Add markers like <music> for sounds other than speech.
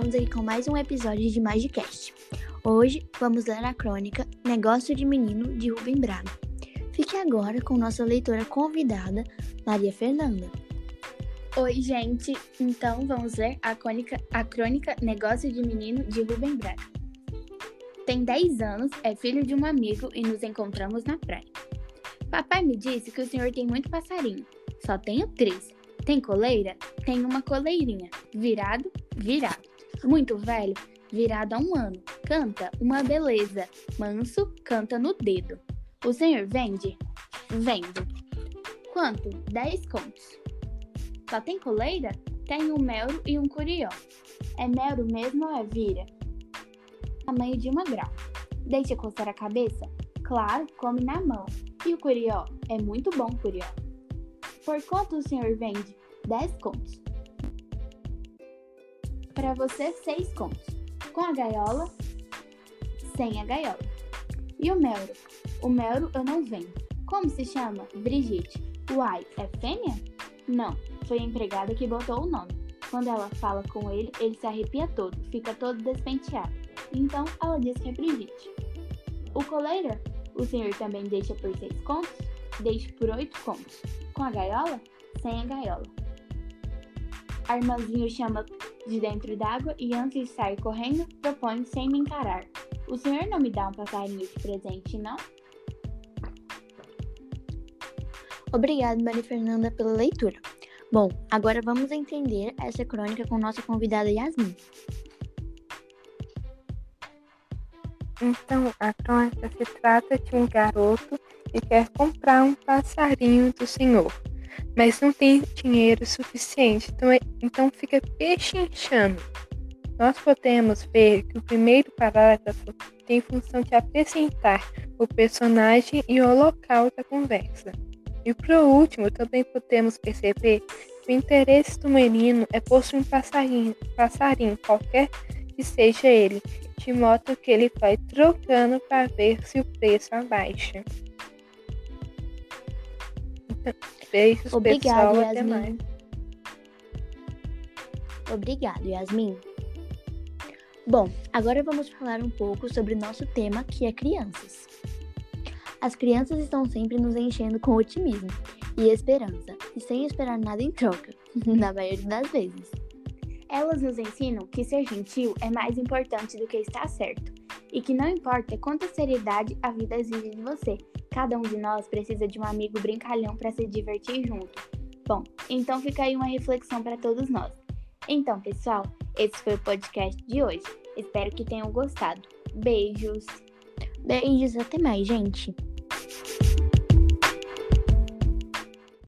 estamos aqui com mais um episódio de Magicast. Hoje vamos ler a crônica Negócio de Menino de Rubem Braga. Fique agora com nossa leitora convidada, Maria Fernanda. Oi, gente! Então vamos ler a crônica, a crônica Negócio de Menino de Rubem Braga. Tem 10 anos, é filho de um amigo e nos encontramos na praia. Papai me disse que o senhor tem muito passarinho. Só tenho três. Tem coleira? Tem uma coleirinha. Virado? Virado. Muito velho? Virado há um ano. Canta? Uma beleza. Manso? Canta no dedo. O senhor vende? Vendo. Quanto? Dez contos. Só tem coleira? Tem um melro e um curió. É melro mesmo ou é vira? Tamanho de uma grau. Deixa coçar a cabeça? Claro, come na mão. E o curió? É muito bom curió. Por quanto o senhor vende? 10 contos. Para você, 6 contos. Com a gaiola, sem a gaiola. E o melro? O melro eu não vendo. Como se chama? Brigitte. Uai, é fêmea? Não, foi a empregada que botou o nome. Quando ela fala com ele, ele se arrepia todo, fica todo despenteado. Então ela diz que é Brigitte. O coleira? O senhor também deixa por seis contos? Deixo por oito contos. Com a gaiola? Sem a gaiola. A irmãzinha chama de dentro d'água e antes de sair correndo, propõe sem me encarar. O senhor não me dá um passarinho de presente, não? Obrigada, Maria Fernanda, pela leitura. Bom, agora vamos entender essa crônica com nossa convidada Yasmin. Então, a crônica se trata de um garoto que quer comprar um passarinho do senhor, mas não tem dinheiro suficiente, então, é, então fica pechinchando. Nós podemos ver que o primeiro parágrafo tem função de apresentar o personagem e o local da conversa. E por último, também podemos perceber que o interesse do menino é possuir um passarinho, passarinho qualquer que seja ele, de modo que ele vai trocando para ver se o preço abaixa. Beijos, Obrigado, pessoal. Yasmin. Até mais. Obrigado, Yasmin. Bom, agora vamos falar um pouco sobre o nosso tema, que é crianças. As crianças estão sempre nos enchendo com otimismo e esperança, e sem esperar nada em troca, <laughs> na maioria das vezes. Elas nos ensinam que ser gentil é mais importante do que estar certo, e que não importa quanta seriedade a vida exige de você, cada um de nós precisa de um amigo brincalhão para se divertir junto. Bom, então fica aí uma reflexão para todos nós. Então, pessoal, esse foi o podcast de hoje. Espero que tenham gostado. Beijos! Beijos, até mais, gente!